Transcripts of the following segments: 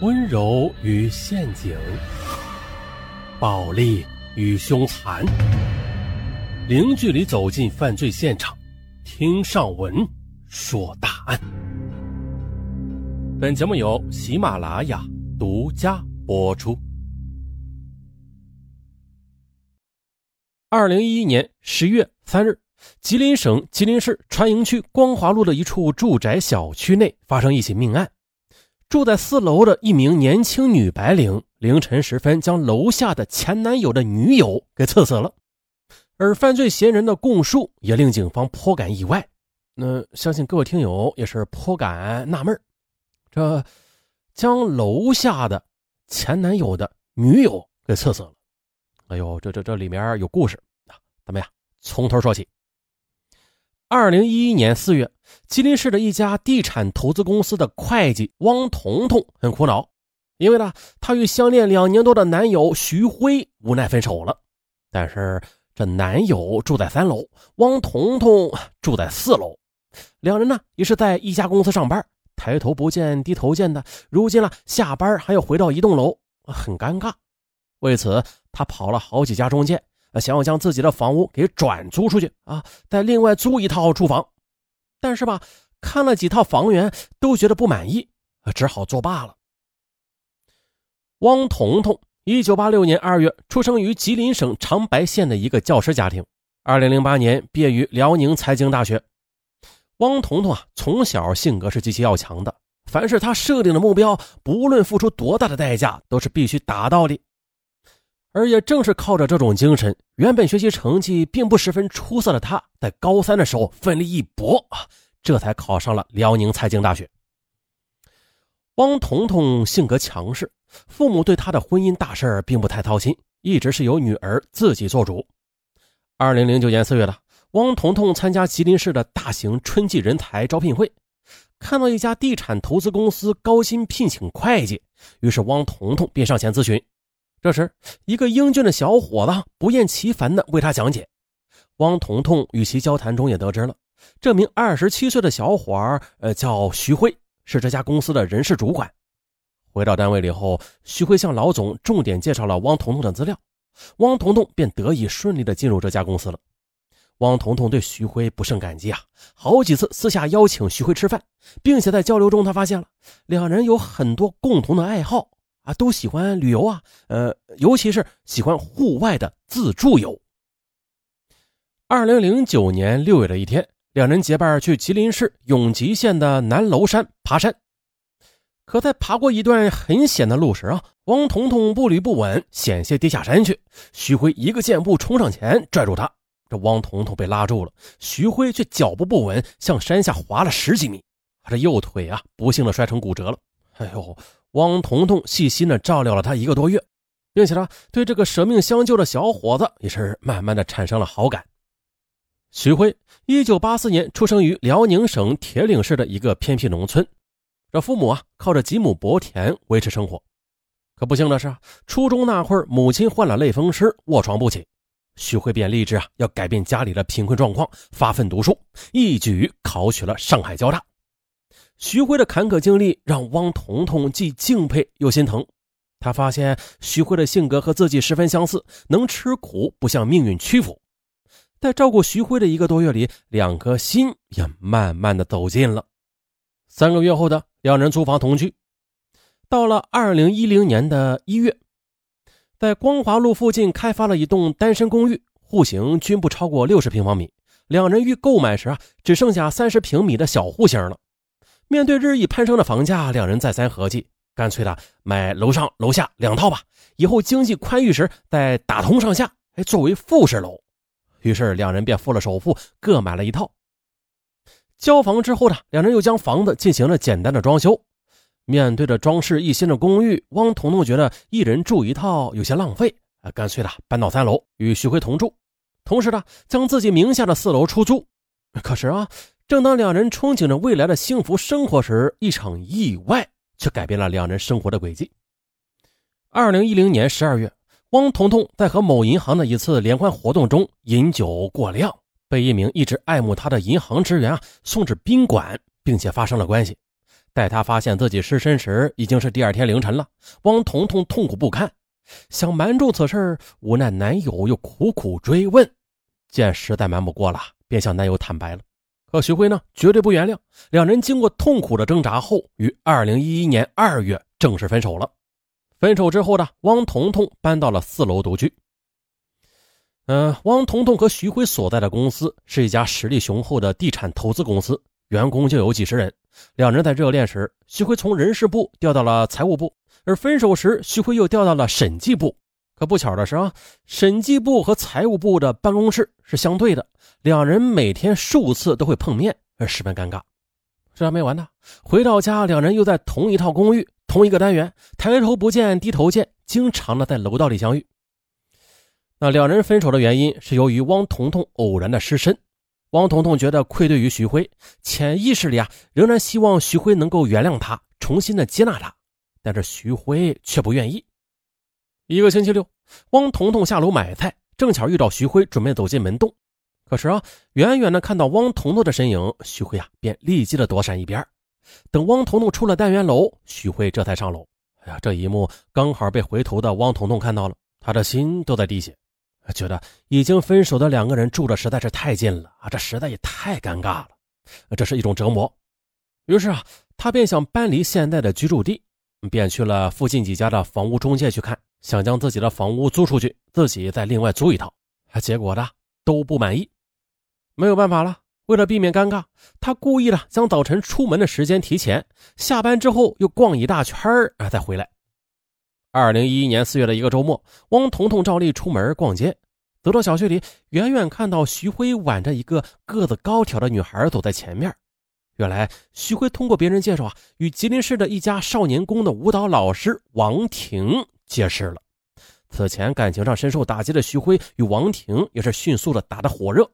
温柔与陷阱，暴力与凶残，零距离走进犯罪现场，听上文说大案。本节目由喜马拉雅独家播出。二零一一年十月三日，吉林省吉林市川营区光华路的一处住宅小区内发生一起命案。住在四楼的一名年轻女白领，凌晨时分将楼下的前男友的女友给刺死了，而犯罪嫌疑人的供述也令警方颇感意外。那相信各位听友也是颇感纳闷这将楼下的前男友的女友给刺死了，哎呦，这这这里面有故事啊！咱们呀，从头说起。二零一一年四月，吉林市的一家地产投资公司的会计汪彤彤很苦恼，因为呢，她与相恋两年多的男友徐辉无奈分手了。但是这男友住在三楼，汪彤彤住在四楼，两人呢也是在一家公司上班，抬头不见低头见的。如今呢，下班还要回到一栋楼，很尴尬。为此，他跑了好几家中介。想要将自己的房屋给转租出去啊，再另外租一套住房，但是吧，看了几套房源都觉得不满意，只好作罢了。汪彤彤，一九八六年二月出生于吉林省长白县的一个教师家庭，二零零八年毕业于辽宁财经大学。汪彤彤啊，从小性格是极其要强的，凡是他设定的目标，不论付出多大的代价，都是必须达到的。而也正是靠着这种精神，原本学习成绩并不十分出色的他，在高三的时候奋力一搏啊，这才考上了辽宁财经大学。汪彤彤性格强势，父母对她的婚姻大事并不太操心，一直是由女儿自己做主。二零零九年四月的，汪彤彤参加吉林市的大型春季人才招聘会，看到一家地产投资公司高薪聘请会计，于是汪彤彤便上前咨询。这时，一个英俊的小伙子不厌其烦地为他讲解。汪彤彤与其交谈中也得知了，这名二十七岁的小伙儿，呃，叫徐辉，是这家公司的人事主管。回到单位里后，徐辉向老总重点介绍了汪彤彤的资料，汪彤彤便得以顺利地进入这家公司了。汪彤彤对徐辉不胜感激啊，好几次私下邀请徐辉吃饭，并且在交流中，他发现了两人有很多共同的爱好。啊，都喜欢旅游啊，呃，尤其是喜欢户外的自助游。二零零九年六月的一天，两人结伴去吉林市永吉县的南楼山爬山。可在爬过一段很险的路时啊，汪彤彤步履不稳，险些跌下山去。徐辉一个箭步冲上前拽住他，这汪彤彤被拉住了，徐辉却脚步不稳，向山下滑了十几米，这右腿啊，不幸的摔成骨折了。哎呦！汪彤彤细心的照料了他一个多月，并且呢，对这个舍命相救的小伙子也是慢慢的产生了好感。徐辉，一九八四年出生于辽宁省铁岭市的一个偏僻农村，这父母啊靠着几亩薄田维持生活。可不幸的是，初中那会儿，母亲患了类风湿，卧床不起，徐辉便立志啊要改变家里的贫困状况，发奋读书，一举考取了上海交大。徐辉的坎坷经历让汪彤彤既敬佩又心疼。他发现徐辉的性格和自己十分相似，能吃苦，不向命运屈服。在照顾徐辉的一个多月里，两颗心也慢慢的走近了。三个月后的两人租房同居。到了二零一零年的一月，在光华路附近开发了一栋单身公寓，户型均不超过六十平方米。两人欲购买时啊，只剩下三十平米的小户型了。面对日益攀升的房价，两人再三合计，干脆的买楼上楼下两套吧，以后经济宽裕时再打通上下，哎，作为复式楼。于是两人便付了首付，各买了一套。交房之后呢，两人又将房子进行了简单的装修。面对着装饰一新的公寓，汪彤彤觉得一人住一套有些浪费，啊，干脆的搬到三楼与徐辉同住，同时呢，将自己名下的四楼出租。可是啊。正当两人憧憬着未来的幸福生活时，一场意外却改变了两人生活的轨迹。二零一零年十二月，汪彤彤在和某银行的一次联欢活动中饮酒过量，被一名一直爱慕她的银行职员啊送至宾馆，并且发生了关系。待他发现自己失身时，已经是第二天凌晨了。汪彤彤痛苦不堪，想瞒住此事，无奈男友又苦苦追问，见实在瞒不过了，便向男友坦白了。可徐辉呢，绝对不原谅。两人经过痛苦的挣扎后，于二零一一年二月正式分手了。分手之后呢汪彤彤搬到了四楼独居。嗯，汪彤彤和徐辉所在的公司是一家实力雄厚的地产投资公司。员工就有几十人，两人在热恋时，徐辉从人事部调到了财务部，而分手时，徐辉又调到了审计部。可不巧的是啊，审计部和财务部的办公室是相对的，两人每天数次都会碰面，而十分尴尬。这还没完呢，回到家，两人又在同一套公寓、同一个单元，抬头不见低头见，经常的在楼道里相遇。那两人分手的原因是由于汪彤彤偶然的失身。汪彤彤觉得愧对于徐辉，潜意识里啊，仍然希望徐辉能够原谅他，重新的接纳他，但是徐辉却不愿意。一个星期六，汪彤彤下楼买菜，正巧遇到徐辉准备走进门洞，可是啊，远远的看到汪彤彤的身影，徐辉啊便立即的躲闪一边。等汪彤彤出了单元楼，徐辉这才上楼。哎呀，这一幕刚好被回头的汪彤彤看到了，他的心都在滴血。觉得已经分手的两个人住的实在是太近了啊，这实在也太尴尬了，这是一种折磨。于是啊，他便想搬离现在的居住地，便去了附近几家的房屋中介去看，想将自己的房屋租出去，自己再另外租一套。结果呢都不满意，没有办法了。为了避免尴尬，他故意的将早晨出门的时间提前，下班之后又逛一大圈啊，再回来。二零一一年四月的一个周末，汪彤彤照例出门逛街，走到小区里，远远看到徐辉挽着一个个子高挑的女孩走在前面。原来，徐辉通过别人介绍啊，与吉林市的一家少年宫的舞蹈老师王婷解释了。此前感情上深受打击的徐辉与王婷也是迅速的打得火热。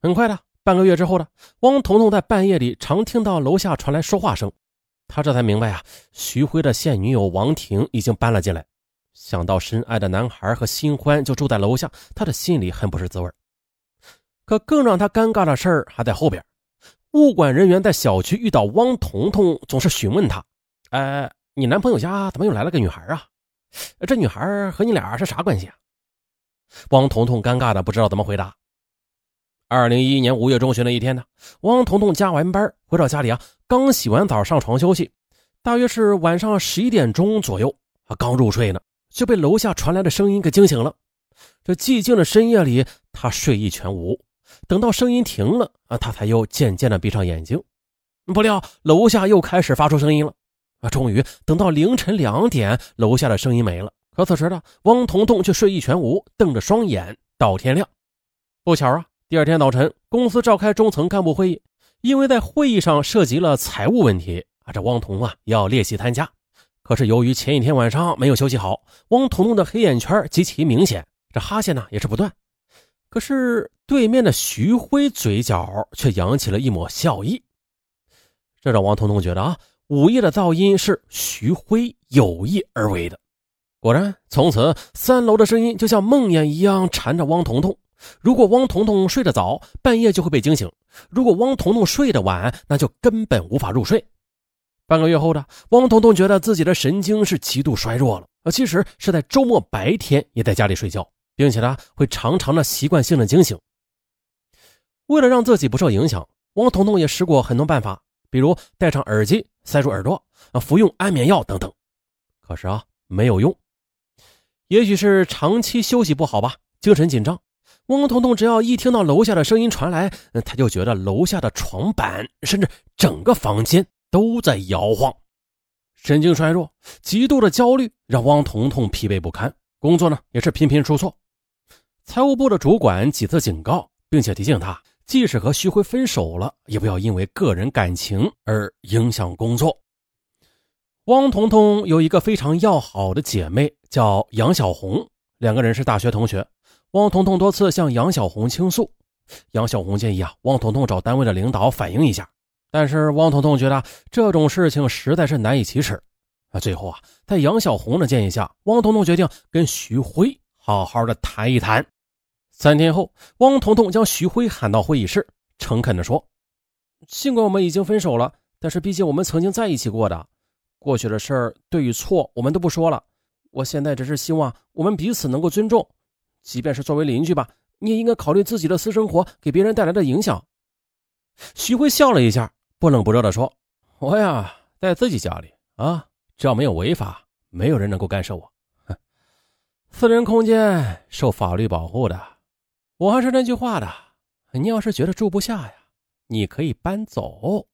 很快的，半个月之后的汪彤彤在半夜里常听到楼下传来说话声。他这才明白啊，徐辉的现女友王婷已经搬了进来。想到深爱的男孩和新欢就住在楼下，他的心里很不是滋味。可更让他尴尬的事儿还在后边。物管人员在小区遇到汪彤彤，总是询问他：“哎，你男朋友家怎么又来了个女孩啊？这女孩和你俩是啥关系啊？”汪彤彤尴尬的不知道怎么回答。二零一一年五月中旬的一天呢，汪彤彤加完班回到家里啊，刚洗完澡上床休息，大约是晚上十一点钟左右啊，刚入睡呢，就被楼下传来的声音给惊醒了。这寂静的深夜里，他睡意全无。等到声音停了啊，他才又渐渐的闭上眼睛。不料楼下又开始发出声音了啊，终于等到凌晨两点，楼下的声音没了。可此时呢，汪彤彤却睡意全无，瞪着双眼到天亮。不巧啊。第二天早晨，公司召开中层干部会议，因为在会议上涉及了财务问题啊，这汪彤啊要列席参加。可是由于前一天晚上没有休息好，汪彤彤的黑眼圈极其明显，这哈欠呢也是不断。可是对面的徐辉嘴角却扬起了一抹笑意，这让汪彤彤觉得啊，午夜的噪音是徐辉有意而为的。果然，从此三楼的声音就像梦魇一样缠着汪彤彤。如果汪彤彤睡得早，半夜就会被惊醒；如果汪彤彤睡得晚，那就根本无法入睡。半个月后的汪彤彤觉得自己的神经是极度衰弱了，而其实是在周末白天也在家里睡觉，并且呢会常常的习惯性的惊醒。为了让自己不受影响，汪彤彤也试过很多办法，比如戴上耳机塞住耳朵，啊服用安眠药等等，可是啊没有用。也许是长期休息不好吧，精神紧张。汪彤彤只要一听到楼下的声音传来，他就觉得楼下的床板甚至整个房间都在摇晃。神经衰弱、极度的焦虑让汪彤彤疲惫不堪，工作呢也是频频出错。财务部的主管几次警告，并且提醒他，即使和徐辉分手了，也不要因为个人感情而影响工作。汪彤彤有一个非常要好的姐妹，叫杨小红，两个人是大学同学。汪彤彤多次向杨小红倾诉，杨小红建议啊，汪彤彤找单位的领导反映一下。但是汪彤彤觉得这种事情实在是难以启齿。啊，最后啊，在杨小红的建议下，汪彤彤决定跟徐辉好好的谈一谈。三天后，汪彤彤将徐辉喊到会议室，诚恳地说：“尽管我们已经分手了，但是毕竟我们曾经在一起过的，过去的事儿对与错我们都不说了。我现在只是希望我们彼此能够尊重，即便是作为邻居吧，你也应该考虑自己的私生活给别人带来的影响。徐辉笑了一下，不冷不热地说：“我呀，在自己家里啊，只要没有违法，没有人能够干涉我。哼，私人空间受法律保护的。我还是那句话的，你要是觉得住不下呀，你可以搬走。”